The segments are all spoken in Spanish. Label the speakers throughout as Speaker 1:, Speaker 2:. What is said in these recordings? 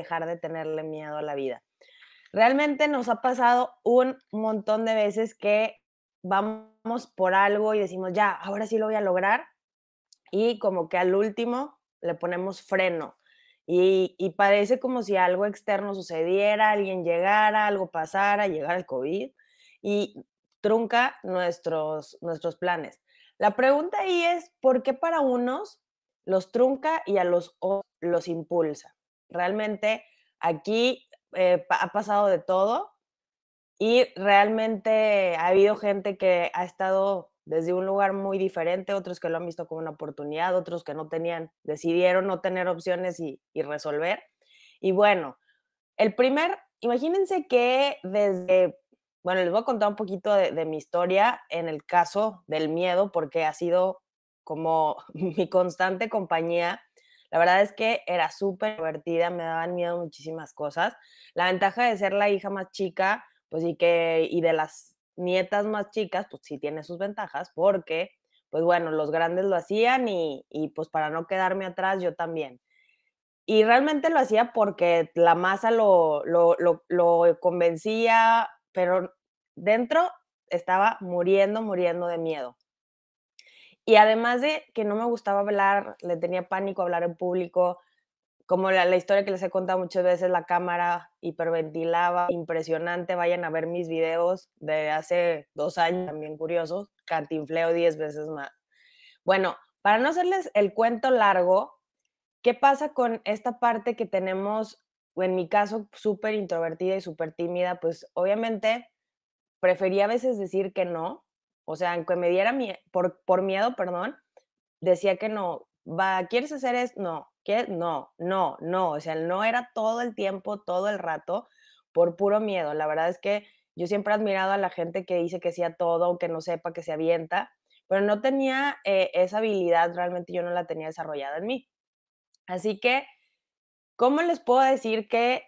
Speaker 1: dejar de tenerle miedo a la vida. Realmente nos ha pasado un montón de veces que vamos por algo y decimos, ya, ahora sí lo voy a lograr. Y como que al último le ponemos freno. Y, y parece como si algo externo sucediera, alguien llegara, algo pasara, llegara el COVID y trunca nuestros, nuestros planes. La pregunta ahí es, ¿por qué para unos los trunca y a los otros los impulsa? Realmente aquí eh, ha pasado de todo y realmente ha habido gente que ha estado desde un lugar muy diferente, otros que lo han visto como una oportunidad, otros que no tenían, decidieron no tener opciones y, resolver. Y bueno, el primer, imagínense que desde, bueno, les voy a contar un poquito de mi historia en el caso del miedo, porque ha sido como mi constante compañía. La verdad es que era súper divertida, me daban miedo muchísimas cosas. La ventaja de ser la hija más chica pues y que, y de las nietas más chicas, pues sí tiene sus ventajas, porque, pues bueno, los grandes lo hacían y, y pues para no quedarme atrás, yo también. Y realmente lo hacía porque la masa lo, lo, lo, lo convencía, pero dentro estaba muriendo, muriendo de miedo. Y además de que no me gustaba hablar, le tenía pánico hablar en público, como la, la, historia que les he contado muchas veces, la cámara hiperventilaba, impresionante, vayan a ver mis videos de hace dos años, también curiosos, cantinfleo diez veces más. Bueno, para no hacerles el cuento largo, ¿qué pasa con esta parte que tenemos, en mi caso, súper introvertida y súper tímida? Pues obviamente prefería a veces decir que no, o sea, aunque me diera miedo, por, por miedo, perdón, decía que no, va, ¿quieres hacer esto? No, ¿Qué? No, no, no. O sea, no era todo el tiempo, todo el rato, por puro miedo. La verdad es que yo siempre he admirado a la gente que dice que sí a todo, aunque no sepa, que se avienta, pero no tenía eh, esa habilidad, realmente yo no la tenía desarrollada en mí. Así que, ¿cómo les puedo decir que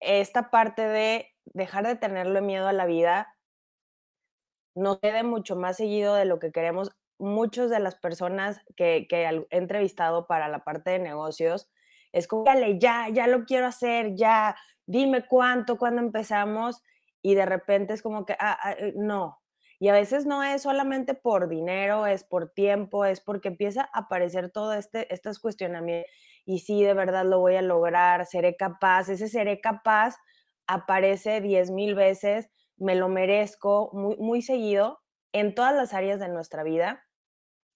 Speaker 1: esta parte de dejar de tenerle miedo a la vida nos quede mucho más seguido de lo que queremos muchas de las personas que, he entrevistado para la parte de negocios, es como, dale, ya, ya lo quiero hacer, ya, dime cuánto, cuándo empezamos, y de repente es como que, ah, ah, no. Y a veces no es solamente por dinero, es por tiempo, es porque empieza a aparecer todo este, estos cuestionamientos, y sí, de verdad lo voy a lograr, seré capaz, ese seré capaz aparece diez mil veces, me lo merezco muy, muy seguido en todas las áreas de nuestra vida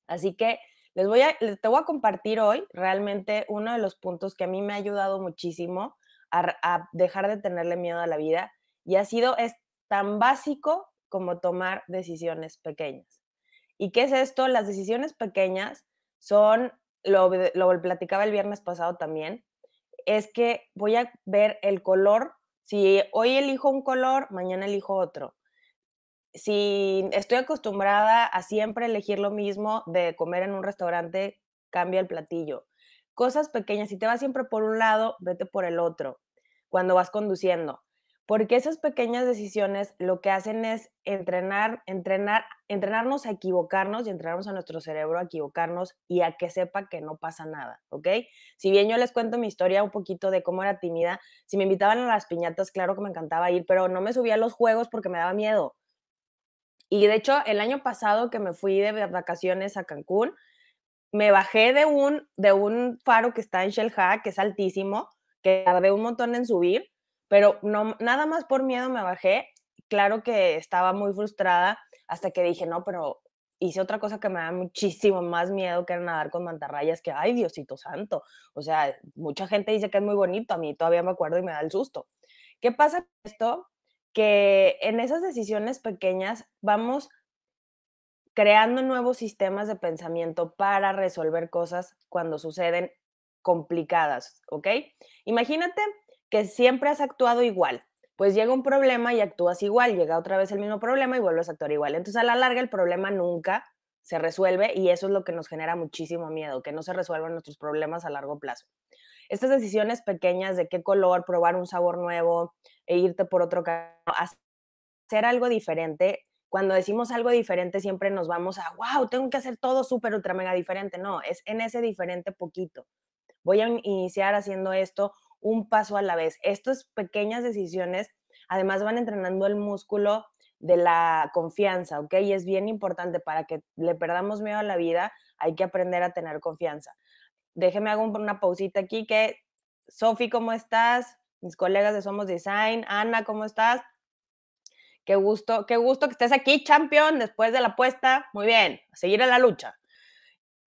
Speaker 1: Así que les voy a, te voy a compartir hoy realmente uno de los puntos que a mí me ha ayudado muchísimo a, dejar de tenerle miedo a la vida y ha sido, es tan básico como tomar decisiones pequeñas. ¿Y qué es esto? Las decisiones pequeñas son, lo, lo platicaba el viernes pasado también, es que voy a ver el color, si hoy elijo un color, mañana elijo otro si estoy acostumbrada a siempre elegir lo mismo de comer en un restaurante, cambia el platillo. Cosas pequeñas, si te vas siempre por un lado, vete por el otro cuando vas conduciendo. Porque esas pequeñas decisiones lo que hacen es entrenar, entrenar, entrenarnos a equivocarnos y entrenarnos a nuestro cerebro a equivocarnos y a que sepa que no pasa nada, ¿ok? Si bien yo les cuento mi historia un poquito de cómo era tímida, si me invitaban a las piñatas, claro que me encantaba ir, pero no me subía a los juegos porque me daba miedo. Y de hecho, el año pasado que me fui de vacaciones a Cancún, me bajé de un, de un faro que está en Shelha, que es altísimo, que tardé un montón en subir, pero no, nada más por miedo me bajé. Claro que estaba muy frustrada hasta que dije, no, pero hice otra cosa que me da muchísimo más miedo, que era nadar con mantarrayas, que, ay, Diosito santo. O sea, mucha gente dice que es muy bonito, a mí todavía me acuerdo y me da el susto. ¿Qué pasa con esto? que en esas decisiones pequeñas vamos creando nuevos sistemas de pensamiento para resolver cosas cuando suceden complicadas, ¿ok? Imagínate que siempre has actuado igual, pues llega un problema y actúas igual, llega otra vez el mismo problema y vuelves a actuar igual. Entonces a la larga el problema nunca se resuelve y eso es lo que nos genera muchísimo miedo, que no se resuelvan nuestros problemas a largo plazo estas decisiones pequeñas de qué color, probar un sabor nuevo e irte por otro camino, hacer algo diferente. Cuando decimos algo diferente siempre nos vamos a, wow, tengo que hacer todo súper, ultra, mega diferente. No, es en ese diferente poquito. Voy a iniciar haciendo esto un paso a la vez. Estas pequeñas decisiones además van entrenando el músculo de la confianza, ¿ok? Y es bien importante para que le perdamos miedo a la vida, hay que aprender a tener confianza. Déjeme hago una pausita aquí que, Sofi, ¿cómo estás? Mis colegas de Somos Design, Ana, ¿cómo estás? Qué gusto, qué gusto que estés aquí, champion, después de la apuesta. Muy bien, seguir en la lucha.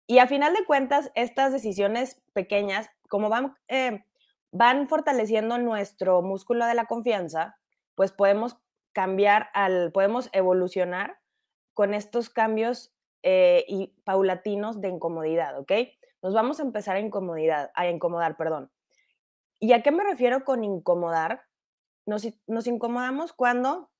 Speaker 1: Y a final de cuentas, estas decisiones pequeñas, como van, eh, van fortaleciendo nuestro músculo de la confianza, pues podemos cambiar al, podemos evolucionar con estos cambios eh, y paulatinos de incomodidad, ¿ok? Nos vamos a empezar a incomodidad, a incomodar, perdón. ¿Y a qué me refiero con incomodar? Nos, nos incomodamos cuando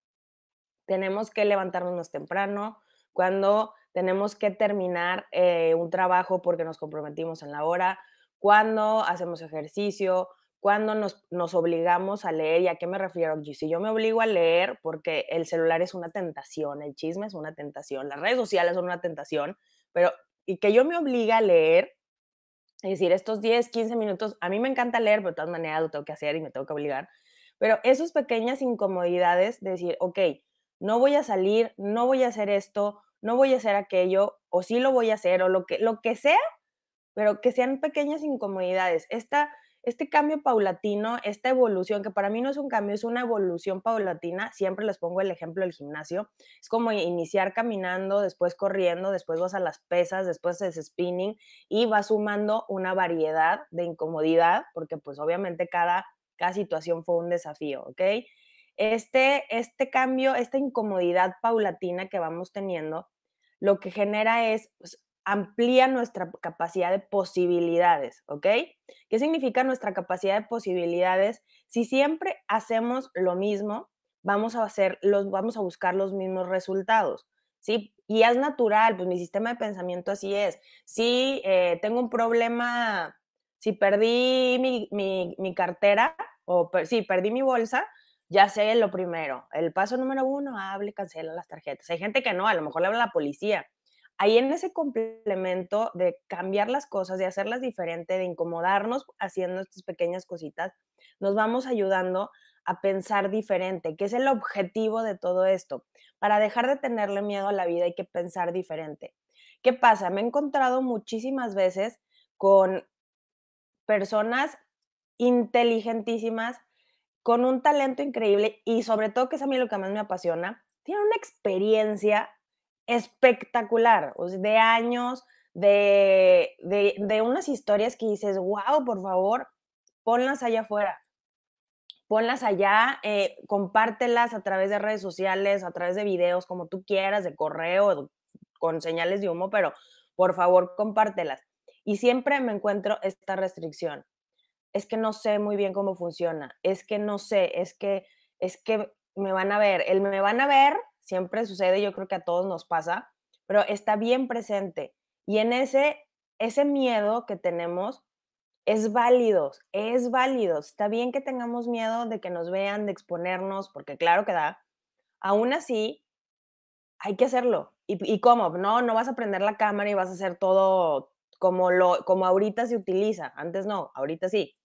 Speaker 1: tenemos que levantarnos más temprano, cuando tenemos que terminar eh, un trabajo porque nos comprometimos en la hora, cuando hacemos ejercicio, cuando nos, nos, obligamos a leer. ¿Y a qué me refiero? Si yo me obligo a leer porque el celular es una tentación, el chisme es una tentación, las redes sociales son una tentación, pero y que yo me obliga a leer, es decir, estos 10, 15 minutos, a mí me encanta leer, pero de todas maneras lo tengo que hacer y me tengo que obligar, pero esas pequeñas incomodidades de decir, ok, no voy a salir, no voy a hacer esto, no voy a hacer aquello, o sí lo voy a hacer, o lo que, lo que sea, pero que sean pequeñas incomodidades. Esta, este cambio paulatino, esta evolución, que para mí no es un cambio, es una evolución paulatina, siempre les pongo el ejemplo del gimnasio, es como iniciar caminando, después corriendo, después vas a las pesas, después es spinning y vas sumando una variedad de incomodidad, porque pues obviamente cada, cada situación fue un desafío, ¿ok? este, este cambio, esta incomodidad paulatina que vamos teniendo, lo que genera es, pues, amplía nuestra capacidad de posibilidades, ¿ok? ¿Qué significa nuestra capacidad de posibilidades? Si siempre hacemos lo mismo, vamos a hacer los, vamos a buscar los mismos resultados, ¿sí? Y es natural, pues mi sistema de pensamiento así es. Si eh, tengo un problema, si perdí mi, mi, cartera, o si perdí mi bolsa, ya sé lo primero. El paso número uno, hable, cancela las tarjetas. Hay gente que no, a lo mejor le habla a la policía. Ahí en ese complemento de cambiar las cosas, de hacerlas diferente, de incomodarnos haciendo estas pequeñas cositas, nos vamos ayudando a pensar diferente, que es el objetivo de todo esto. Para dejar de tenerle miedo a la vida hay que pensar diferente. ¿Qué pasa? Me he encontrado muchísimas veces con personas inteligentísimas con un talento increíble y sobre todo, que es a mí lo que más me apasiona, tiene una experiencia espectacular, de años, de, de, unas historias que dices, wow, por favor, ponlas allá afuera, ponlas allá, eh, compártelas a través de redes sociales, a través de videos, como tú quieras, de correo, con señales de humo, pero por favor, compártelas. Y siempre me encuentro esta restricción es que no sé muy bien cómo funciona, es que no sé, es que, es que me van a ver, el me van a ver siempre sucede, yo creo que a todos nos pasa, pero está bien presente. Y en ese, ese miedo que tenemos es válido, es válido. Está bien que tengamos miedo de que nos vean, de exponernos, porque claro que da. Aún así, hay que hacerlo. ¿Y, y cómo? No, no vas a prender la cámara y vas a hacer todo como, lo, como ahorita se utiliza. Antes no, ahorita sí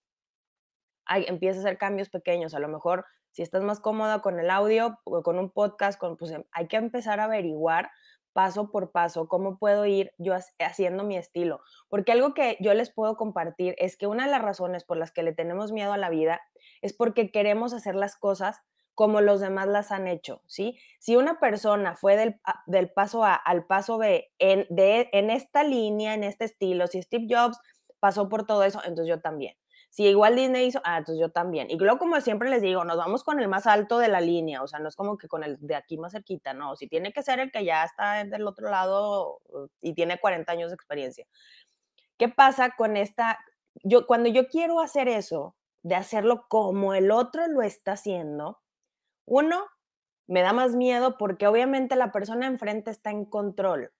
Speaker 1: hay, empieza a hacer cambios pequeños. A lo mejor, si estás más cómoda con el audio o con un podcast, con, pues em, hay que empezar a averiguar paso por paso cómo puedo ir yo haciendo mi estilo. Porque algo que yo les puedo compartir es que una de las razones por las que le tenemos miedo a la vida es porque queremos hacer las cosas como los demás las han hecho, ¿sí? Si una persona fue del, del paso A al paso B en, de, en esta línea, en este estilo, si Steve Jobs pasó por todo eso, entonces yo también. Si igual Disney hizo, ah, entonces yo también. Y luego, como siempre les digo, nos vamos con el más alto de la línea, o sea, no es como que con el de aquí más cerquita, no, si tiene que ser el que ya está del otro lado uh, y tiene 40 años de experiencia. ¿Qué pasa con esta? Yo, cuando yo quiero hacer eso, de hacerlo como el otro lo está haciendo, uno, me da más miedo porque obviamente la persona enfrente está en control,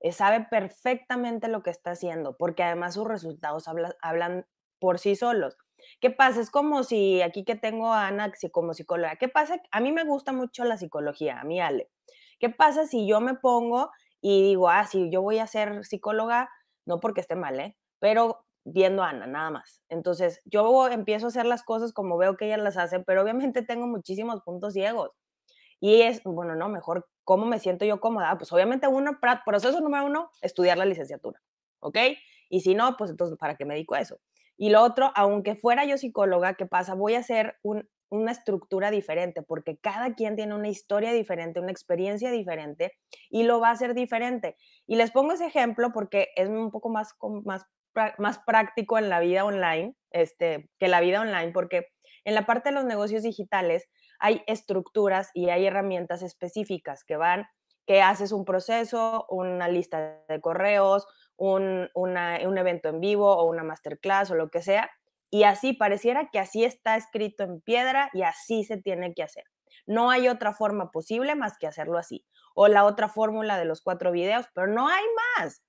Speaker 1: eh, sabe perfectamente lo que está haciendo, porque además sus resultados hablan por sí solos. ¿Qué pasa? Es como si aquí que tengo a Ana como psicóloga. ¿Qué pasa? A mí me gusta mucho la psicología, a mí Ale. ¿Qué pasa si yo me pongo y digo, ah, si yo voy a ser psicóloga, no porque esté mal, ¿eh? Pero viendo a Ana, nada más. Entonces, yo empiezo a hacer las cosas como veo que ella las hace, pero obviamente tengo muchísimos puntos ciegos. Y es, bueno, no, mejor, ¿cómo me siento yo cómoda? Pues obviamente uno, proceso número uno, estudiar la licenciatura, ¿ok? Y si no, pues entonces, ¿para qué me dedico a eso? Y lo otro, aunque fuera yo psicóloga, ¿qué pasa? Voy a hacer una estructura diferente, porque cada quien tiene una historia diferente, una experiencia diferente, y lo va a hacer diferente. Y les pongo ese ejemplo porque es un poco más, más, más práctico en la vida online, este, que la vida online, porque en la parte de los negocios digitales hay estructuras y hay herramientas específicas que van, que haces un proceso, una lista de correos, un, un evento en vivo o una masterclass o lo que sea, y así pareciera que así está escrito en piedra y así se tiene que hacer. No hay otra forma posible más que hacerlo así. O la otra fórmula de los cuatro videos, pero no hay más.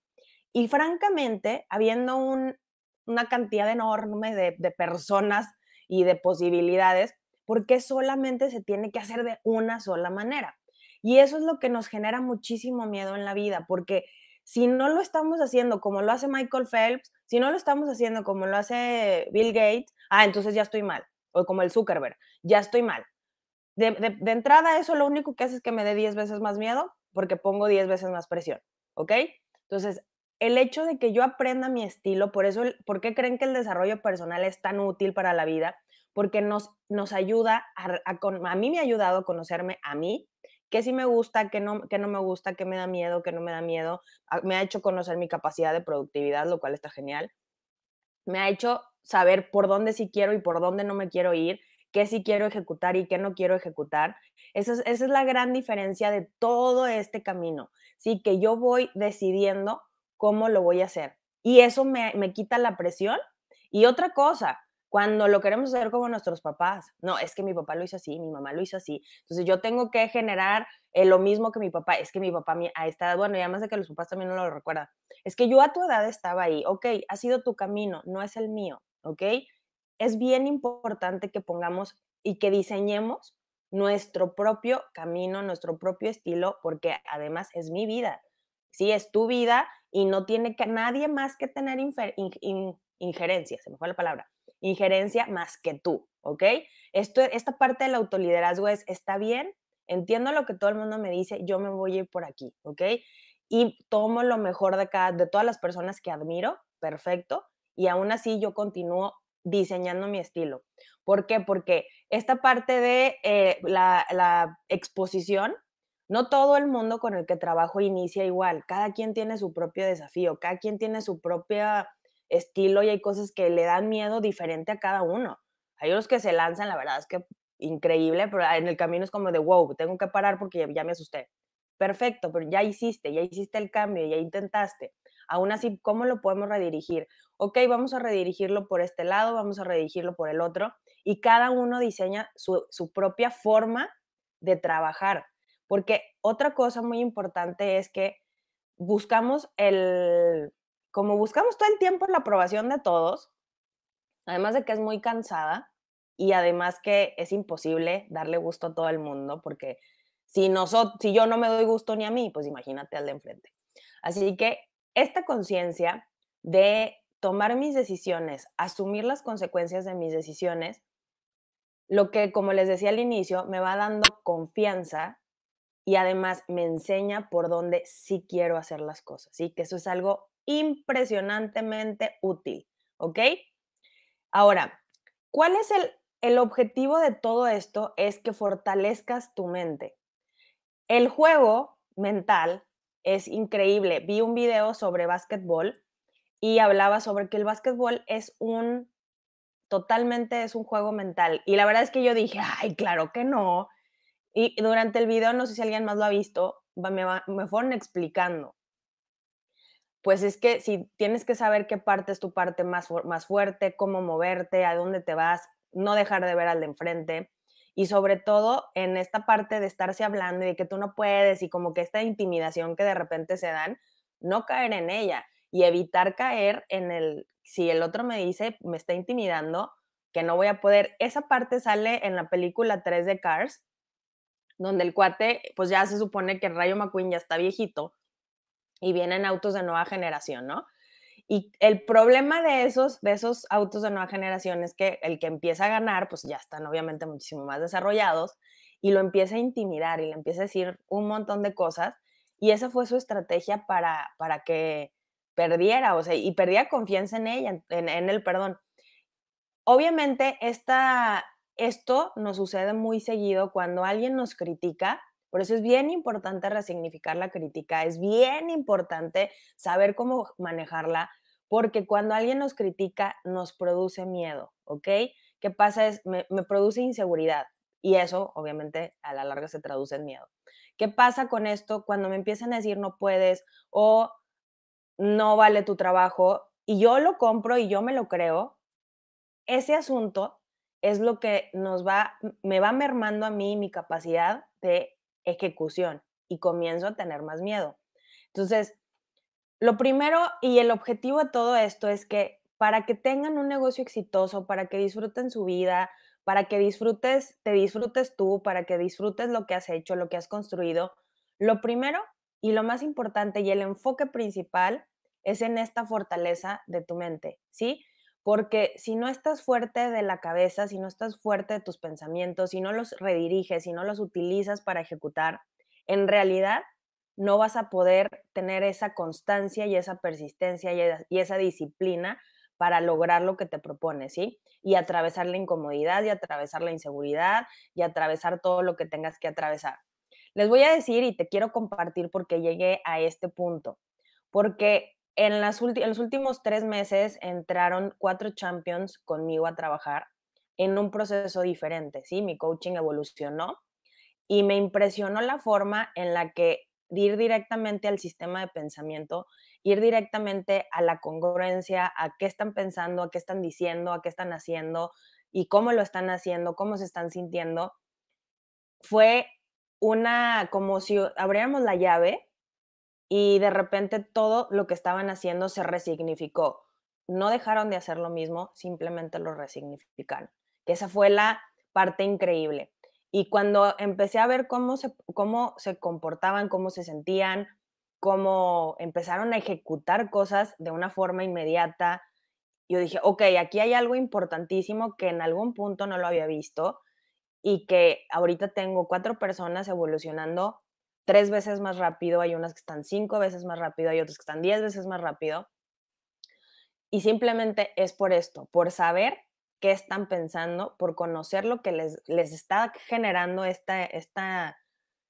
Speaker 1: Y francamente, habiendo una cantidad enorme de, de personas y de posibilidades, ¿por qué solamente se tiene que hacer de una sola manera? Y eso es lo que nos genera muchísimo miedo en la vida, porque si no lo estamos haciendo como lo hace Michael Phelps, si no lo estamos haciendo como lo hace Bill Gates, ah, entonces ya estoy mal. O como el Zuckerberg, ya estoy mal. De, entrada, eso lo único que hace es que me dé 10 veces más miedo porque pongo 10 veces más presión, ¿ok? Entonces, el hecho de que yo aprenda mi estilo, por eso, ¿por qué creen que el desarrollo personal es tan útil para la vida? Porque nos, nos ayuda, a, a mí me ha ayudado a conocerme a mí, qué sí me gusta, qué no, qué no me gusta, qué me da miedo, qué no me da miedo. Ah, me ha hecho conocer mi capacidad de productividad, lo cual está genial. Me ha hecho saber por dónde sí quiero y por dónde no me quiero ir, qué sí quiero ejecutar y qué no quiero ejecutar. Esa es, esa es la gran diferencia de todo este camino. Sí, que yo voy decidiendo cómo lo voy a hacer. Y eso me, me quita la presión. Y otra cosa, cuando lo queremos hacer como nuestros papás. No, es que mi papá lo hizo así, mi mamá lo hizo así. Entonces yo tengo que generar eh, lo mismo que mi papá. Es que mi papá a esta edad, bueno, y además de que los papás también no lo recuerdan. Es que yo a tu edad estaba ahí. Ok, ha sido tu camino, no es el mío. Ok. Es bien importante que pongamos y que diseñemos nuestro propio camino, nuestro propio estilo, porque además es mi vida. Sí, es tu vida y no tiene que nadie más que tener injerencia, se me fue la palabra injerencia más que tú, ¿ok? Esto, esta parte del autoliderazgo es, está bien, entiendo lo que todo el mundo me dice, yo me voy a ir por aquí, ¿ok? Y tomo lo mejor de, cada, de todas las personas que admiro, perfecto, y aún así yo continúo diseñando mi estilo. ¿Por qué? Porque esta parte de eh, la, la exposición, no todo el mundo con el que trabajo inicia igual, cada quien tiene su propio desafío, cada quien tiene su propia estilo y hay cosas que le dan miedo diferente a cada uno. Hay unos que se lanzan, la verdad es que increíble, pero en el camino es como de, wow, tengo que parar porque ya, me asusté. Perfecto, pero ya hiciste, ya hiciste el cambio, ya intentaste. Aún así, ¿cómo lo podemos redirigir? Ok, vamos a redirigirlo por este lado, vamos a redirigirlo por el otro, y cada uno diseña su, su propia forma de trabajar. Porque otra cosa muy importante es que buscamos el, como buscamos todo el tiempo la aprobación de todos, además de que es muy cansada y además que es imposible darle gusto a todo el mundo, porque si, nosotros, si yo no me doy gusto ni a mí, pues imagínate al de enfrente. Así que esta conciencia de tomar mis decisiones, asumir las consecuencias de mis decisiones, lo que, como les decía al inicio, me va dando confianza y además me enseña por dónde sí quiero hacer las cosas, ¿sí? Que eso es algo impresionantemente útil, ¿ok? Ahora, ¿cuál es el, el objetivo de todo esto? Es que fortalezcas tu mente. El juego mental es increíble. Vi un video sobre básquetbol y hablaba sobre que el básquetbol es un, totalmente es un juego mental. Y la verdad es que yo dije, ay, claro que no. Y durante el video, no sé si alguien más lo ha visto, me, me fueron explicando pues es que si tienes que saber qué parte es tu parte más, más fuerte, cómo moverte, a dónde te vas, no dejar de ver al de enfrente. Y sobre todo en esta parte de estarse hablando y de que tú no puedes y como que esta intimidación que de repente se dan, no caer en ella y evitar caer en el, si el otro me dice, me está intimidando, que no voy a poder. Esa parte sale en la película 3 de Cars, donde el cuate, pues ya se supone que Rayo McQueen ya está viejito y vienen autos de nueva generación, ¿no? Y el problema de esos, de esos autos de nueva generación es que el que empieza a ganar, pues ya están obviamente muchísimo más desarrollados y lo empieza a intimidar y le empieza a decir un montón de cosas. Y esa fue su estrategia para, para que perdiera, o sea, y perdía confianza en ella, en, en perdón. Obviamente, esta, esto nos sucede muy seguido cuando alguien nos critica, por eso es bien importante resignificar la crítica, es bien importante saber cómo manejarla, porque cuando alguien nos critica nos produce miedo, ¿ok? ¿Qué pasa? Es, me, me produce inseguridad y eso obviamente a la larga se traduce en miedo. ¿Qué pasa con esto cuando me empiezan a decir no puedes o no vale tu trabajo y yo lo compro y yo me lo creo? Ese asunto es lo que nos va, me va mermando a mí mi capacidad de ejecución y comienzo a tener más miedo. Entonces, lo primero y el objetivo de todo esto es que para que tengan un negocio exitoso, para que disfruten su vida, para que disfrutes, te disfrutes tú, para que disfrutes lo que has hecho, lo que has construido, lo primero y lo más importante y el enfoque principal es en esta fortaleza de tu mente, ¿sí? Porque si no estás fuerte de la cabeza, si no estás fuerte de tus pensamientos, si no los rediriges, si no los utilizas para ejecutar, en realidad no vas a poder tener esa constancia y esa persistencia y esa disciplina para lograr lo que te propones, ¿sí? Y atravesar la incomodidad y atravesar la inseguridad y atravesar todo lo que tengas que atravesar. Les voy a decir y te quiero compartir por qué llegué a este punto. Porque en, las en los últimos tres meses entraron cuatro champions conmigo a trabajar en un proceso diferente, ¿sí? Mi coaching evolucionó y me impresionó la forma en la que ir directamente al sistema de pensamiento, ir directamente a la congruencia, a qué están pensando, a qué están diciendo, a qué están haciendo y cómo lo están haciendo, cómo se están sintiendo, fue una, como si abriéramos la llave y de repente todo lo que estaban haciendo se resignificó. No dejaron de hacer lo mismo, simplemente lo resignificaron. Que esa fue la parte increíble. Y cuando empecé a ver cómo se, cómo se comportaban, cómo se sentían, cómo empezaron a ejecutar cosas de una forma inmediata, yo dije, ok, aquí hay algo importantísimo que en algún punto no lo había visto y que ahorita tengo cuatro personas evolucionando tres veces más rápido, hay unas que están cinco veces más rápido, hay otras que están diez veces más rápido. Y simplemente es por esto, por saber qué están pensando, por conocer lo que les, les está generando esta, esta,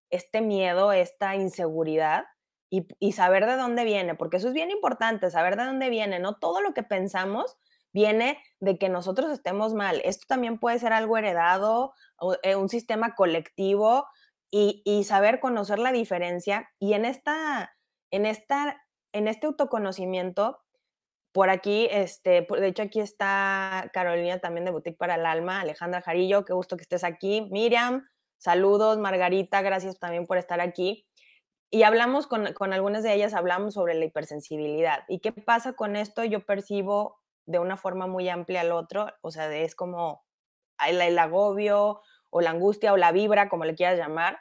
Speaker 1: este miedo, esta inseguridad y, y, saber de dónde viene, porque eso es bien importante, saber de dónde viene. No todo lo que pensamos viene de que nosotros estemos mal. Esto también puede ser algo heredado, eh, un sistema colectivo y, y saber conocer la diferencia. Y en, esta, en, esta, en este autoconocimiento por aquí, este, de hecho aquí está Carolina también de Boutique para el Alma, Alejandra Jarillo, qué gusto que estés aquí. Miriam, saludos, Margarita, gracias también por estar aquí. Y hablamos con, con algunas de ellas, hablamos sobre la hipersensibilidad. ¿Y qué pasa con esto? Yo percibo de una forma muy amplia al otro, o sea, es como el, el agobio o la angustia o la vibra, como le quieras llamar,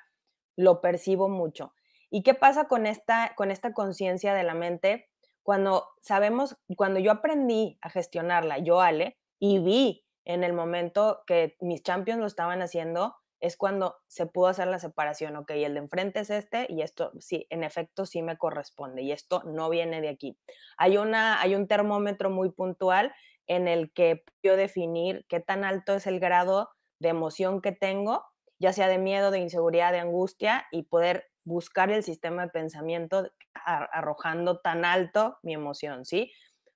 Speaker 1: lo percibo mucho. ¿Y qué pasa con esta, con esta conciencia de la mente? cuando sabemos, cuando yo aprendí a gestionarla, yo, Ale, y vi en el momento que mis champions lo estaban haciendo, es cuando se pudo hacer la separación, ok, el de enfrente es este y esto sí, en efecto sí me corresponde y esto no viene de aquí. Hay, una, hay un termómetro muy puntual en el que yo definir qué tan alto es el grado de emoción que tengo, ya sea de miedo, de inseguridad, de angustia, y poder buscar el sistema de pensamiento arrojando tan alto mi emoción, ¿sí?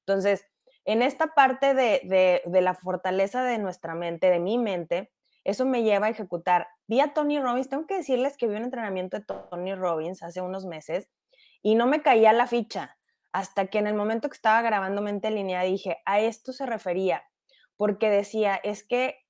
Speaker 1: Entonces, en esta parte de, la fortaleza de nuestra mente, de mi mente, eso me lleva a ejecutar. Vi a Tony Robbins, tengo que decirles que vi un entrenamiento de Tony Robbins hace unos meses y no me caía la ficha hasta que en el momento que estaba grabando Mente Línea dije, a esto se refería, porque decía, es que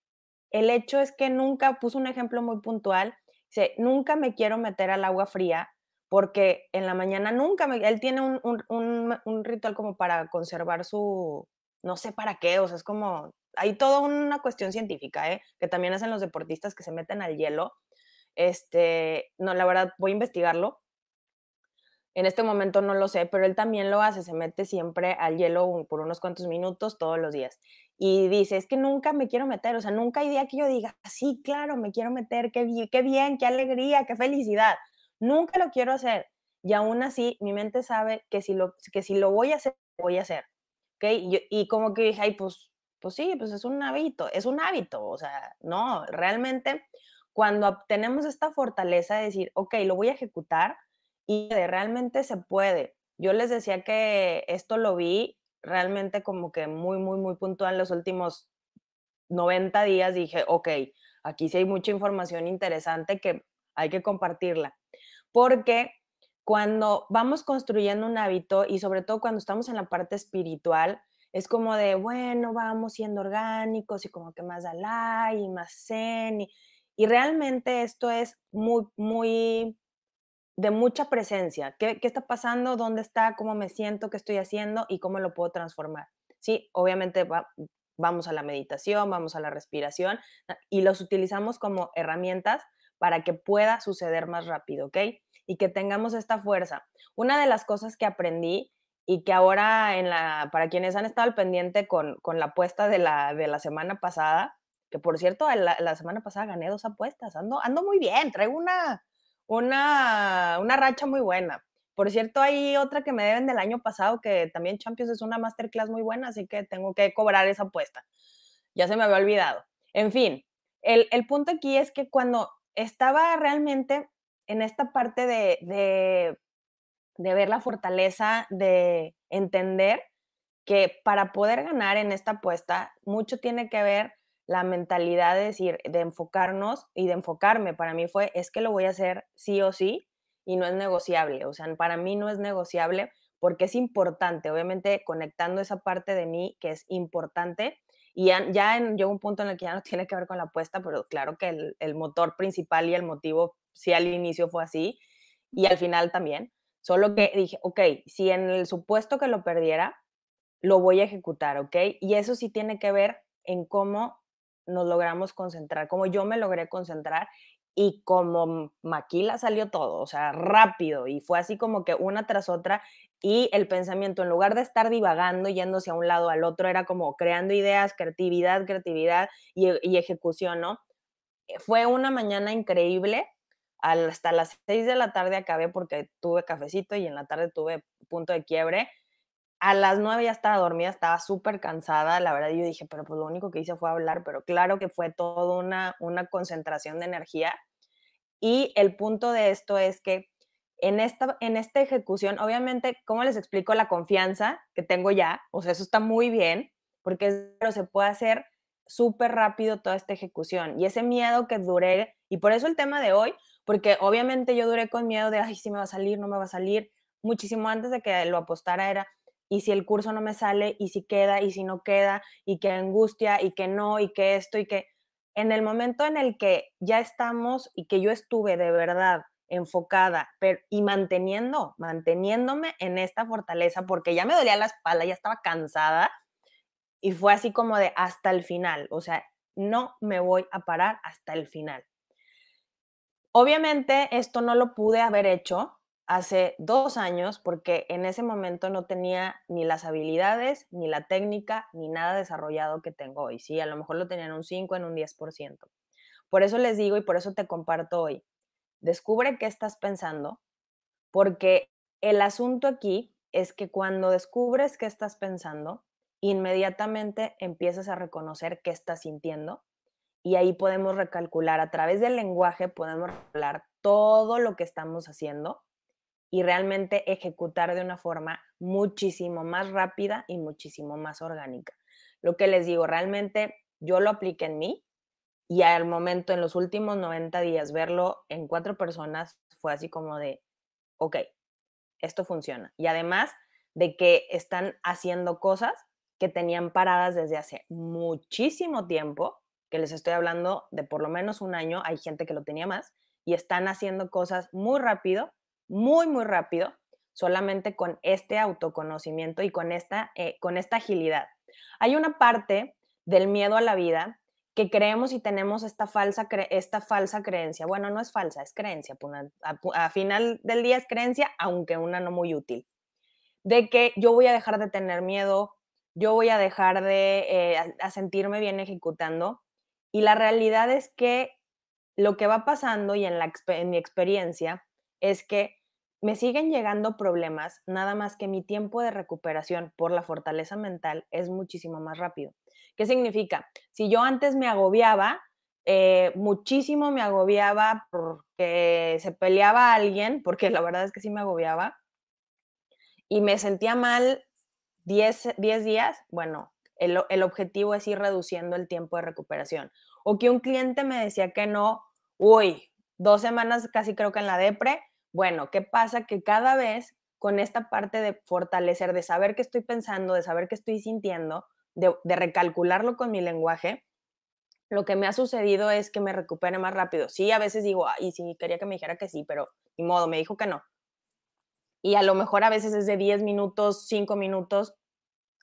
Speaker 1: el hecho es que nunca, puso un ejemplo muy puntual, Dice, nunca me quiero meter al agua fría porque en la mañana nunca me... Él tiene un, un, ritual como para conservar su... No sé para qué, o sea, es como... Hay toda una cuestión científica, ¿eh? Que también hacen los deportistas que se meten al hielo. Este, no, la verdad, voy a investigarlo. En este momento no lo sé, pero él también lo hace, se mete siempre al hielo por unos cuantos minutos todos los días. Y dice, es que nunca me quiero meter, o sea, nunca hay día que yo diga, sí, claro, me quiero meter, qué, qué bien, qué alegría, qué felicidad. Nunca lo quiero hacer. Y aún así, mi mente sabe que si lo, que si lo voy a hacer, voy a hacer. ¿Ok? Y, y como que dije, ay, pues, pues sí, pues es un hábito, es un hábito. O sea, no, realmente cuando tenemos esta fortaleza de decir, ok, lo voy a ejecutar, y de realmente se puede. Yo les decía que esto lo vi realmente como que muy, muy, muy puntual los últimos 90 días. Dije, ok, aquí sí hay mucha información interesante que hay que compartirla. Porque cuando vamos construyendo un hábito y sobre todo cuando estamos en la parte espiritual, es como de, bueno, vamos siendo orgánicos y como que más alá y más zen. Y, y realmente esto es muy, muy de mucha presencia. ¿Qué, está pasando? ¿Dónde está? ¿Cómo me siento? ¿Qué estoy haciendo? ¿Y cómo lo puedo transformar? Sí, obviamente vamos a la meditación, vamos a la respiración ah, y los utilizamos como herramientas para que pueda suceder más rápido, ¿ok? Y que tengamos esta fuerza. Una de las cosas que aprendí y que ahora, en la, para quienes han estado al pendiente con, la apuesta de la, de la semana pasada, que por cierto, la, la semana pasada gané dos apuestas, ando, ando muy bien, traigo una, una, una racha muy buena. Por cierto, hay otra que me deben del año pasado, que también Champions es una masterclass muy buena, así que tengo que cobrar esa apuesta. Ya se me había olvidado. En fin, el, el punto aquí es que cuando estaba realmente en esta parte de, de, de ver la fortaleza, de entender que para poder ganar en esta apuesta, mucho tiene que ver la mentalidad de decir, de enfocarnos y de enfocarme para mí fue, es que lo voy a hacer sí o sí y no es negociable. O sea, para mí no es negociable porque es importante, obviamente conectando esa parte de mí que es importante. Y ya, ya en, llegó un punto en el que ya no tiene que ver con la apuesta, pero claro que el, el motor principal y el motivo sí al inicio fue así y al final también. Solo que dije, ok, si en el supuesto que lo perdiera, lo voy a ejecutar, ¿ok? Y eso sí tiene que ver en cómo nos logramos concentrar, como yo me logré concentrar y como maquila salió todo, o sea, rápido y fue así como que una tras otra y el pensamiento en lugar de estar divagando, yéndose a un lado al otro, era como creando ideas, creatividad, creatividad y, y ejecución, ¿no? Eh, fue una mañana increíble, hasta las seis de la tarde acabé porque tuve cafecito y en la tarde tuve punto de quiebre a las nueve ya estaba dormida, estaba súper cansada, la verdad yo dije, pero pues lo único que hice fue hablar, pero claro que fue toda una, una concentración de energía. Y el punto de esto es que en esta, en esta ejecución, obviamente, ¿cómo les explico la confianza que tengo ya? O sea, eso está muy bien, porque pero se puede hacer súper rápido toda esta ejecución. Y ese miedo que duré, y por eso el tema de hoy, porque obviamente yo duré con miedo de, ay, si me va a salir, no me va a salir, muchísimo antes de que lo apostara era, y si el curso no me sale, y si queda, y si no queda, y que angustia, y que no, y que esto, y que en el momento en el que ya estamos y que yo estuve de verdad enfocada y manteniendo, manteniéndome en esta fortaleza, porque ya me dolía la espalda, ya estaba cansada, y fue así como de hasta el final, o sea, no me voy a parar hasta el final. Obviamente esto no lo pude haber hecho hace dos años porque en ese momento no tenía ni las habilidades, ni la técnica, ni nada desarrollado que tengo hoy. Sí, a lo mejor lo tenía en un 5, en un 10%. Por eso les digo y por eso te comparto hoy. Descubre qué estás pensando, porque el asunto aquí es que cuando descubres qué estás pensando, inmediatamente empiezas a reconocer qué estás sintiendo y ahí podemos recalcular a través del lenguaje, podemos hablar todo lo que estamos haciendo y realmente ejecutar de una forma muchísimo más rápida y muchísimo más orgánica. Lo que les digo, realmente yo lo apliqué en mí y al momento, en los últimos 90 días, verlo en cuatro personas fue así como de, ok, esto funciona. Y además de que están haciendo cosas que tenían paradas desde hace muchísimo tiempo, que les estoy hablando de por lo menos un año, hay gente que lo tenía más, y están haciendo cosas muy rápido muy, muy rápido, solamente con este autoconocimiento y con esta, eh, con esta agilidad. Hay una parte del miedo a la vida que creemos y tenemos esta falsa, esta falsa creencia. Bueno, no es falsa, es creencia. Pues, a, final del día es creencia, aunque una no muy útil. De que yo voy a dejar de tener miedo, yo voy a dejar de eh, sentirme bien ejecutando. Y la realidad es que lo que va pasando y en, la, en mi experiencia es que me siguen llegando problemas, nada más que mi tiempo de recuperación por la fortaleza mental es muchísimo más rápido. ¿Qué significa? Si yo antes me agobiaba, eh, muchísimo me agobiaba porque se peleaba alguien, porque la verdad es que sí me agobiaba, y me sentía mal 10, días, bueno, el, el objetivo es ir reduciendo el tiempo de recuperación. O que un cliente me decía que no, uy, dos semanas casi creo que en la depre, bueno, ¿qué pasa? Que cada vez con esta parte de fortalecer, de saber qué estoy pensando, de saber qué estoy sintiendo, de, recalcularlo con mi lenguaje, lo que me ha sucedido es que me recupere más rápido. Sí, a veces digo, y sí, quería que me dijera que sí, pero ni modo, me dijo que no. Y a lo mejor a veces es de 10 minutos, 5 minutos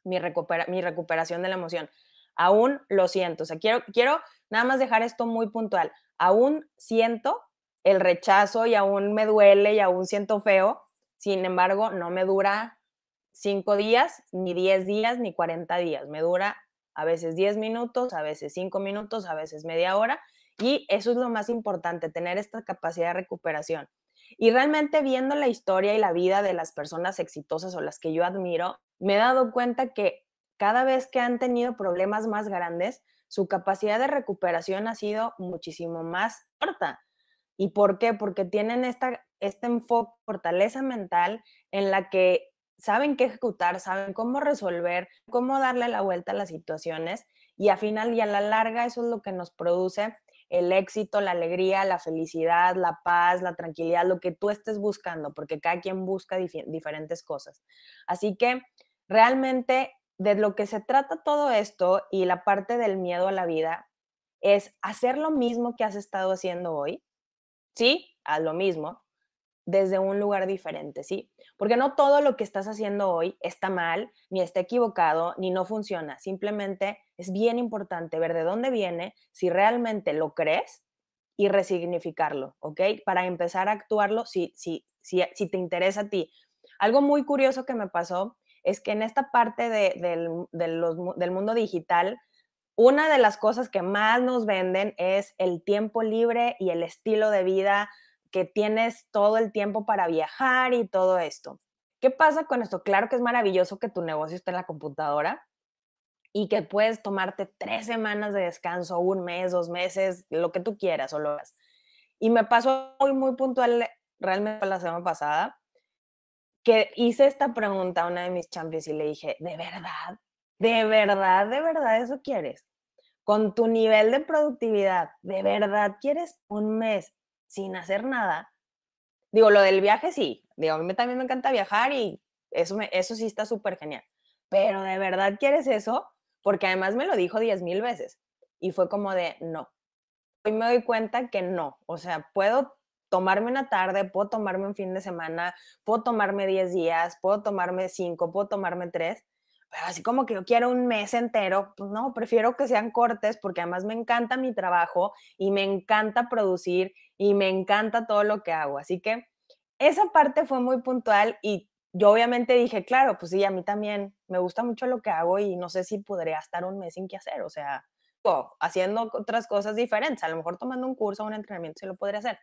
Speaker 1: mi, mi recuperación de la emoción. Aún lo siento, o sea, quiero, quiero nada más dejar esto muy puntual. Aún siento el rechazo y aún me duele y aún siento feo, sin embargo, no me dura cinco días, ni diez días, ni cuarenta días. Me dura a veces diez minutos, a veces cinco minutos, a veces media hora. Y eso es lo más importante, tener esta capacidad de recuperación. Y realmente viendo la historia y la vida de las personas exitosas o las que yo admiro, me he dado cuenta que cada vez que han tenido problemas más grandes, su capacidad de recuperación ha sido muchísimo más corta. ¿Y por qué? Porque tienen esta, este enfoque, fortaleza mental en la que saben qué ejecutar, saben cómo resolver, cómo darle la vuelta a las situaciones y al final y a la larga eso es lo que nos produce el éxito, la alegría, la felicidad, la paz, la tranquilidad, lo que tú estés buscando, porque cada quien busca diferentes cosas. Así que realmente de lo que se trata todo esto y la parte del miedo a la vida es hacer lo mismo que has estado haciendo hoy, ¿sí? Haz lo mismo, desde un lugar diferente, ¿sí? Porque no todo lo que estás haciendo hoy está mal, ni está equivocado, ni no funciona. Simplemente es bien importante ver de dónde viene, si realmente lo crees y resignificarlo, ¿ok? Para empezar a actuarlo si, si, si, si te interesa a ti. Algo muy curioso que me pasó es que en esta parte del, del mundo digital, una de las cosas que más nos venden es el tiempo libre y el estilo de vida que tienes todo el tiempo para viajar y todo esto. ¿Qué pasa con esto? Claro que es maravilloso que tu negocio esté en la computadora y que puedes tomarte tres semanas de descanso, un mes, dos meses, lo que tú quieras o lo hagas. Y me pasó muy, muy puntual, realmente la semana pasada, que hice esta pregunta a una de mis champions y le dije, ¿de verdad? ¿De verdad, de verdad eso quieres? Con tu nivel de productividad, ¿de verdad quieres un mes sin hacer nada. Digo, lo del viaje sí, digo, a mí también me encanta viajar y eso, me, eso sí está súper genial. Pero de verdad quieres eso, porque además me lo dijo diez mil veces y fue como de no. Hoy me doy cuenta que no, o sea, puedo tomarme una tarde, puedo tomarme un fin de semana, puedo tomarme 10 días, puedo tomarme 5, puedo tomarme 3, pero así como que yo quiero un mes entero, pues no, prefiero que sean cortes porque además me encanta mi trabajo y me encanta producir y me encanta todo lo que hago. Así que esa parte fue muy puntual y yo obviamente dije, claro, pues sí, a mí también me gusta mucho lo que hago y no sé si podría estar un mes sin qué hacer, o sea, haciendo otras cosas diferentes, a lo mejor tomando un curso o un entrenamiento se lo podría hacer,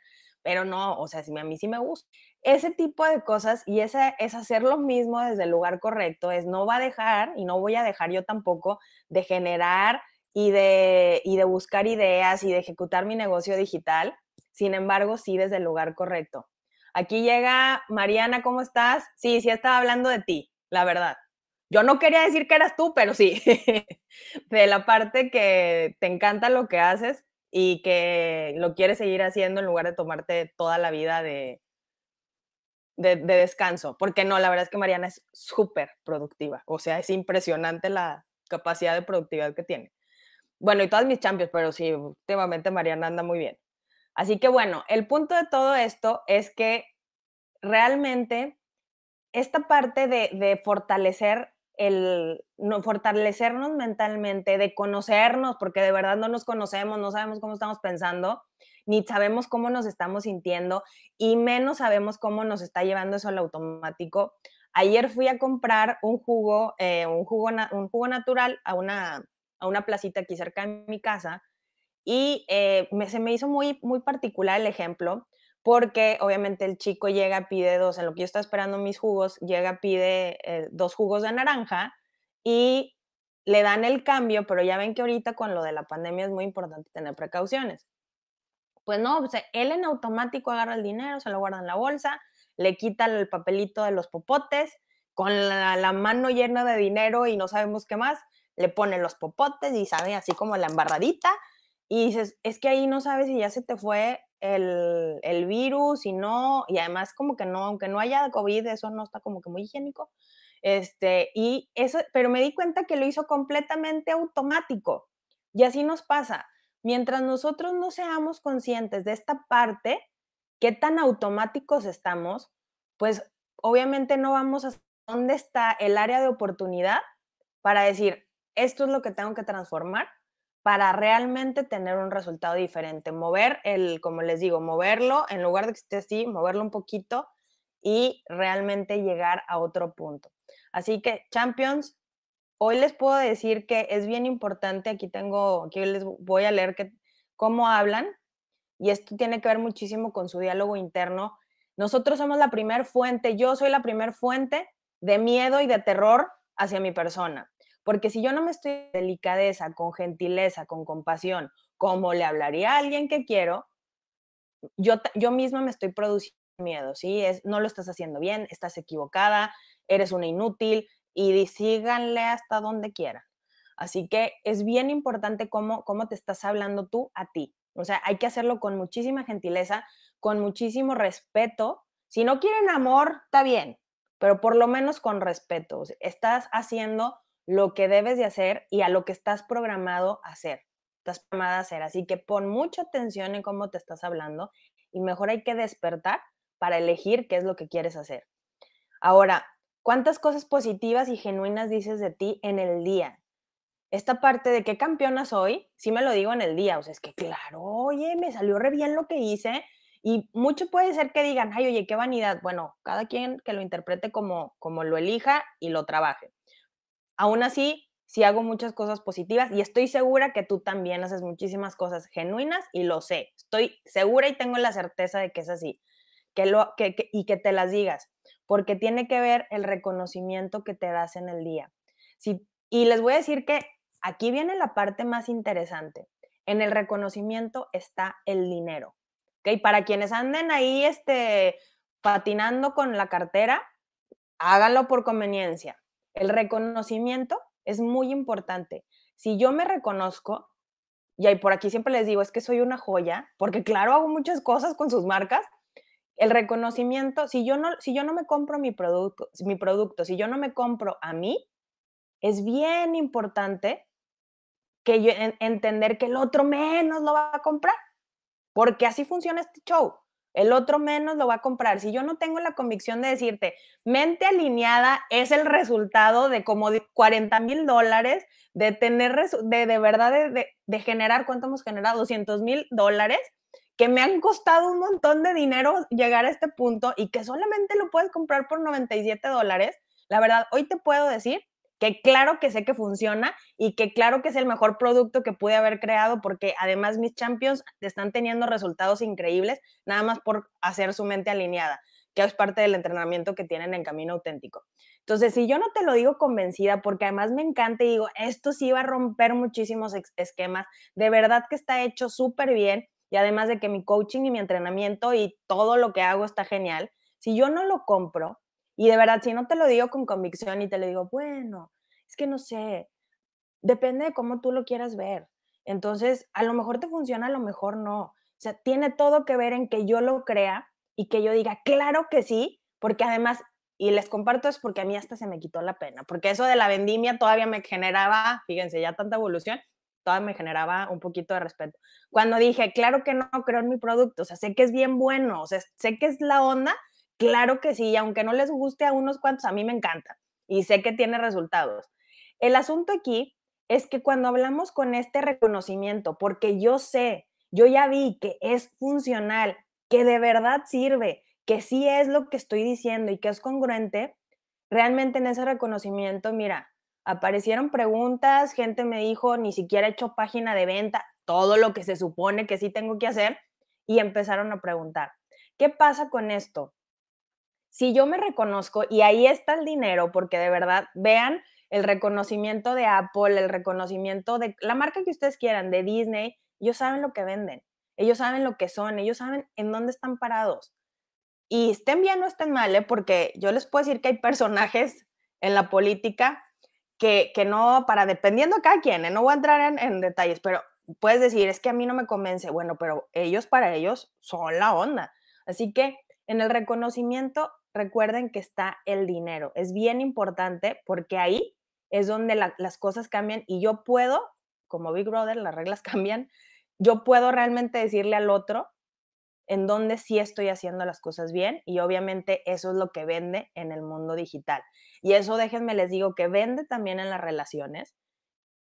Speaker 1: pero no, o sea, a mí sí me gusta. Ese tipo de cosas y ese es hacer lo mismo desde el lugar correcto, es no va a dejar y no voy a dejar yo tampoco de generar y de, y de buscar ideas y de ejecutar mi negocio digital, sin embargo, sí desde el lugar correcto. Aquí llega Mariana, ¿cómo estás? Sí, sí estaba hablando de ti, la verdad. Yo no quería decir que eras tú, pero sí, de la parte que te encanta lo que haces y que lo quieres seguir haciendo en lugar de tomarte toda la vida de, de, descanso. Porque no, la verdad es que Mariana es súper productiva. O sea, es impresionante la capacidad de productividad que tiene. Bueno, y todas mis champions, pero sí, últimamente Mariana anda muy bien. Así que bueno, el punto de todo esto es que realmente esta parte de, de fortalecer el no, fortalecernos mentalmente, de conocernos, porque de verdad no nos conocemos, no sabemos cómo estamos pensando, ni sabemos cómo nos estamos sintiendo, y menos sabemos cómo nos está llevando eso al automático. Ayer fui a comprar un jugo, eh, un, jugo un jugo natural a una, a una placita aquí cerca de mi casa, y eh, se me hizo muy, muy particular el ejemplo, porque obviamente el chico llega, pide dos, en lo que yo estaba esperando mis jugos, llega, pide eh, dos jugos de naranja y le dan el cambio, pero ya ven que ahorita con lo de la pandemia es muy importante tener precauciones. Pues no, él en automático agarra el dinero, se lo guarda en la bolsa, le quita el papelito de los popotes, con la, la mano llena de dinero y no sabemos qué más, le pone los popotes y sabe así como la embarradita, y dices, es que ahí no sabes si ya se te fue el, el, virus y no, y además como que no, aunque no haya COVID, eso no está como que muy higiénico. Este, y eso, pero me di cuenta que lo hizo completamente automático. Y así nos pasa. Mientras nosotros no seamos conscientes de esta parte, qué tan automáticos estamos, pues obviamente no vamos a dónde está el área de oportunidad para decir, esto es lo que tengo que transformar para realmente tener un resultado diferente. Mover el, como les digo, moverlo, en lugar de que esté así, moverlo un poquito y realmente llegar a otro punto. Así que, Champions, hoy les puedo decir que es bien importante, aquí tengo, aquí les voy a leer que, cómo hablan, y esto tiene que ver muchísimo con su diálogo interno. Nosotros somos la primer fuente, yo soy la primer fuente de miedo y de terror hacia mi persona. Porque si yo no me estoy delicadeza, con gentileza, con compasión, como le hablaría a alguien que quiero, yo, yo misma me estoy produciendo miedo, ¿sí? Es, no lo estás haciendo bien, estás equivocada, eres una inútil y síganle hasta donde quieran. Así que es bien importante cómo, cómo te estás hablando tú a ti. O sea, hay que hacerlo con muchísima gentileza, con muchísimo respeto. Si no quieren amor, está bien, pero por lo menos con respeto. Estás haciendo lo que debes de hacer y a lo que estás programado a hacer. Estás programada a hacer. Así que pon mucha atención en cómo te estás hablando y mejor hay que despertar para elegir qué es lo que quieres hacer. Ahora, ¿cuántas cosas positivas y genuinas dices de ti en el día? Esta parte de qué campeona soy, sí me lo digo en el día. O sea, es que claro, oye, me salió re bien lo que hice. Y mucho puede ser que digan, ay, oye, qué vanidad. Bueno, cada quien que lo interprete como, como lo elija y lo trabaje. Aún así, sí hago muchas cosas positivas y estoy segura que tú también haces muchísimas cosas genuinas y lo sé. Estoy segura y tengo la certeza de que es así. Que lo, que, y que te las digas, porque tiene que ver el reconocimiento que te das en el día. Si, y les voy a decir que aquí viene la parte más interesante. En el reconocimiento está el dinero. ¿okay? Para quienes anden ahí este, patinando con la cartera, háganlo por conveniencia. El reconocimiento es muy importante. Si yo me reconozco, y por aquí siempre les digo, es que soy una joya, porque claro, hago muchas cosas con sus marcas. El reconocimiento, si yo no, si yo no me compro mi producto, mi producto, si yo no me compro a mí, es bien importante que yo entender que el otro menos lo va a comprar, porque así funciona este show el otro menos lo va a comprar. Si yo no tengo la convicción de decirte, mente alineada es el resultado de como de 40 mil dólares, de tener, de, de verdad, de, de, generar, ¿cuánto hemos generado? 200 mil dólares, que me han costado un montón de dinero llegar a este punto y que solamente lo puedes comprar por 97 dólares. La verdad, hoy te puedo decir que claro que sé que funciona y que claro que es el mejor producto que pude haber creado porque además mis champions están teniendo resultados increíbles nada más por hacer su mente alineada, que es parte del entrenamiento que tienen en Camino Auténtico. Entonces, si yo no te lo digo convencida, porque además me encanta y digo, esto sí va a romper muchísimos esquemas, de verdad que está hecho súper bien y además de que mi coaching y mi entrenamiento y todo lo que hago está genial, si yo no lo compro, y de verdad, si no te lo digo con convicción y te lo digo, bueno, es que no sé, depende de cómo tú lo quieras ver. Entonces, a lo mejor te funciona, a lo mejor no. O sea, tiene todo que ver en que yo lo crea y que yo diga, claro que sí, porque además, y les comparto es porque a mí hasta se me quitó la pena, porque eso de la vendimia todavía me generaba, fíjense, ya tanta evolución, todavía me generaba un poquito de respeto. Cuando dije, claro que no creo en mi producto, o sea, sé que es bien bueno, o sea, sé que es la onda, Claro que sí, aunque no les guste a unos cuantos, a mí me encanta. y sé que tiene resultados. El asunto aquí es que cuando hablamos con este reconocimiento, porque yo sé, yo ya vi que es funcional, que de verdad sirve, que sí es lo que estoy diciendo y que es congruente, realmente en ese reconocimiento, mira, aparecieron preguntas, gente me dijo, ni siquiera he hecho página de venta, todo lo que se supone que sí tengo que hacer, y empezaron a preguntar, ¿qué pasa con esto? Si yo me reconozco, y ahí está el dinero, porque de verdad, vean el reconocimiento de Apple, el reconocimiento de la marca que ustedes quieran, de Disney, ellos saben lo que venden, ellos saben lo que son, ellos saben en dónde están parados. Y estén bien o estén mal, ¿eh? porque yo les puedo decir que hay personajes en la política que, que no, para dependiendo de cada quien, ¿eh? no voy a entrar en, en detalles, pero puedes decir, es que a mí no me convence, bueno, pero ellos para ellos son la onda. Así que en el reconocimiento, recuerden que está el dinero. Es bien importante porque ahí es donde las cosas cambian y yo puedo, como Big Brother, las reglas cambian, yo puedo realmente decirle al otro en dónde sí estoy haciendo las cosas bien y obviamente eso es lo que vende en el mundo digital. Y eso déjenme les digo que vende también en las relaciones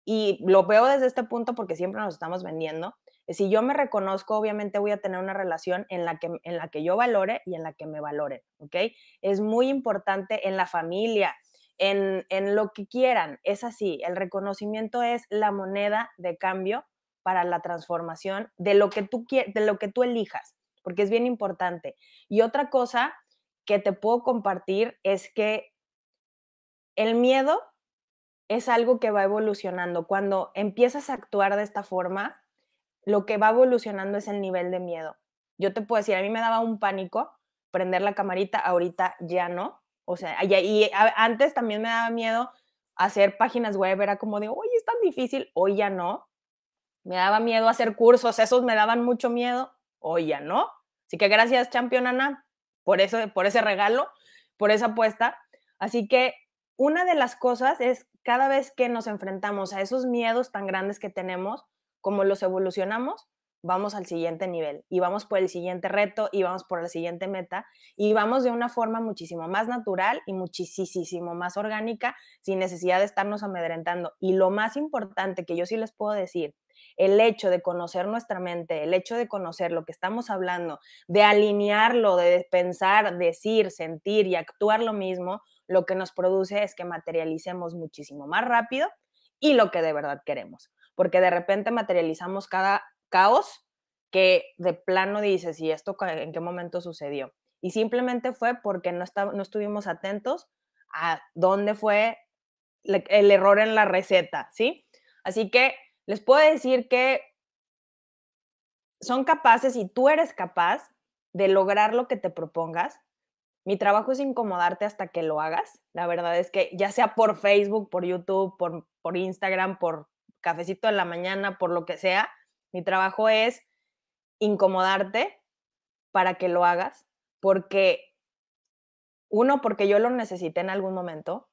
Speaker 1: y lo veo desde este punto porque siempre nos estamos vendiendo. Si yo me reconozco, obviamente voy a tener una relación en la que, en la que yo valore y en la que me valoren, ¿ok? Es muy importante en la familia, en, en lo que quieran. Es así, el reconocimiento es la moneda de cambio para la transformación de lo que tú, de lo que tú elijas porque es bien importante. Y otra cosa que te puedo compartir es que el miedo es algo que va evolucionando. Cuando empiezas a actuar de esta forma, lo que va evolucionando es el nivel de miedo. Yo te puedo decir, a mí me daba un pánico prender la camarita, ahorita ya no. O sea, y, antes también me daba miedo hacer páginas web, era como de, oye, es tan difícil, hoy ya no. Me daba miedo hacer cursos, esos me daban mucho miedo, hoy ya no. Así que gracias, Champion Ana, por, eso, por ese regalo, por esa apuesta. Así que una de las cosas es cada vez que nos enfrentamos a esos miedos tan grandes que tenemos, como los evolucionamos, vamos al siguiente nivel y vamos por el siguiente reto y vamos por la siguiente meta y vamos de una forma muchísimo más natural y muchísimo más orgánica sin necesidad de estarnos amedrentando. Y lo más importante que yo sí les puedo decir el hecho de conocer nuestra mente, el hecho de conocer lo que estamos hablando, de alinearlo, de pensar, decir, sentir y actuar lo mismo, lo que nos produce es que materialicemos muchísimo más rápido y lo que de verdad queremos. Porque de repente materializamos cada caos que de plano dices, ¿y esto en qué momento sucedió? Y simplemente fue porque no, no estuvimos atentos a dónde fue el error en la receta, ¿sí? Así que les puedo decir que son capaces y tú eres capaz de lograr lo que te propongas. Mi trabajo es incomodarte hasta que lo hagas. La verdad es que ya sea por Facebook, por YouTube, por, por Instagram, por cafecito en la mañana, por lo que sea, mi trabajo es incomodarte para que lo hagas, porque uno, porque yo lo necesité en algún momento,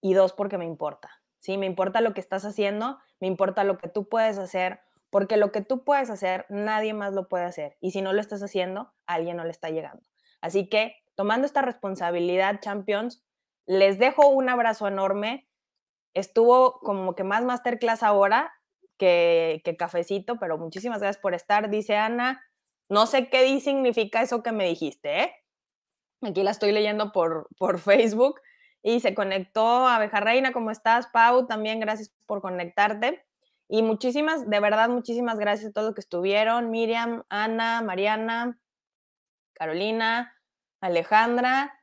Speaker 1: y dos, porque me importa. ¿sí? Me importa lo que estás haciendo, me importa lo que tú puedes hacer, porque lo que tú puedes hacer, nadie más lo puede hacer. Y si no lo estás haciendo, alguien no le está llegando. Así que, tomando esta responsabilidad, Champions, les dejo un abrazo enorme. Estuvo como que más masterclass ahora que, cafecito, pero muchísimas gracias por estar. Dice Ana, no sé qué significa eso que me dijiste, ¿eh? Aquí la estoy leyendo por, por Facebook y se conectó Abeja Reina, ¿cómo estás? Pau, también gracias por conectarte. Y muchísimas, de verdad, muchísimas gracias a todos los que estuvieron. Miriam, Ana, Mariana, Carolina, Alejandra,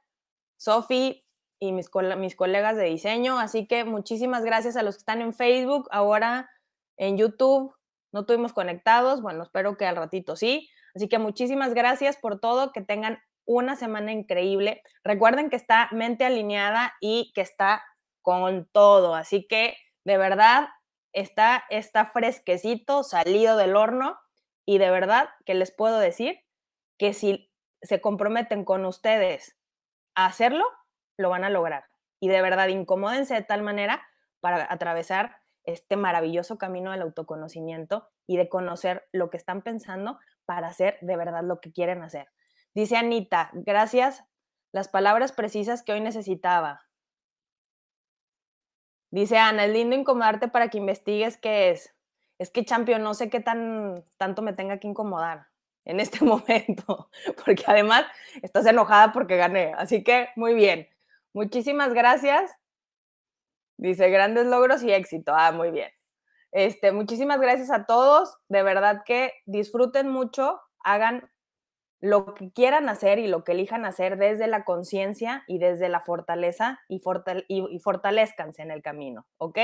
Speaker 1: Sofi y mis, mis colegas de diseño. Así que muchísimas gracias a los que están en Facebook, ahora en YouTube. No tuvimos conectados, bueno, espero que al ratito sí. Así que muchísimas gracias por todo, que tengan una semana increíble. Recuerden que está mente alineada y que está con todo. Así que de verdad está, está fresquecito, salido del horno. Y de verdad que les puedo decir que si se comprometen con ustedes a hacerlo, lo van a lograr. Y de verdad, incomódense de tal manera para atravesar este maravilloso camino del autoconocimiento y de conocer lo que están pensando para hacer de verdad lo que quieren hacer. Dice Anita, gracias, las palabras precisas que hoy necesitaba. Dice Ana, es lindo incomodarte para que investigues qué es. Es que, champion, no sé qué tan tanto me tenga que incomodar en este momento, porque además estás enojada porque gané. Así que, muy bien. Muchísimas gracias. Dice, grandes logros y éxito. Ah, muy bien. Este, muchísimas gracias a todos. De verdad que disfruten mucho, hagan lo que quieran hacer y lo que elijan hacer desde la conciencia y desde la fortaleza y, y, fortalezcanse en el camino, ¿ok?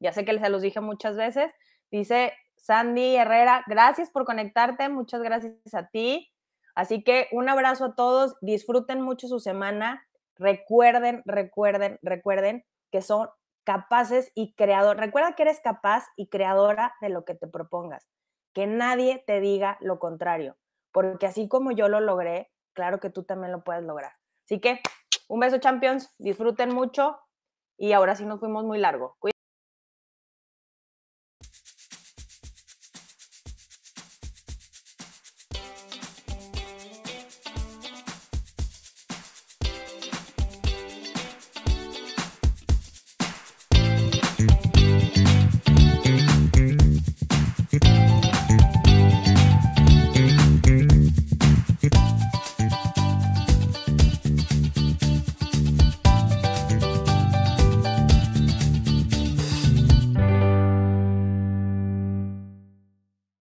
Speaker 1: Ya sé que se los dije muchas veces. Dice Sandy Herrera, gracias por conectarte, muchas gracias a ti. Así que un abrazo a todos, disfruten mucho su semana, recuerden, recuerden, recuerden que son capaces y creadores. Recuerda que eres capaz y creadora de lo que te propongas, que nadie te diga lo contrario porque así como yo lo logré, claro que tú también lo puedes lograr. Así que un beso, champions, disfruten mucho y ahora sí nos fuimos muy largo.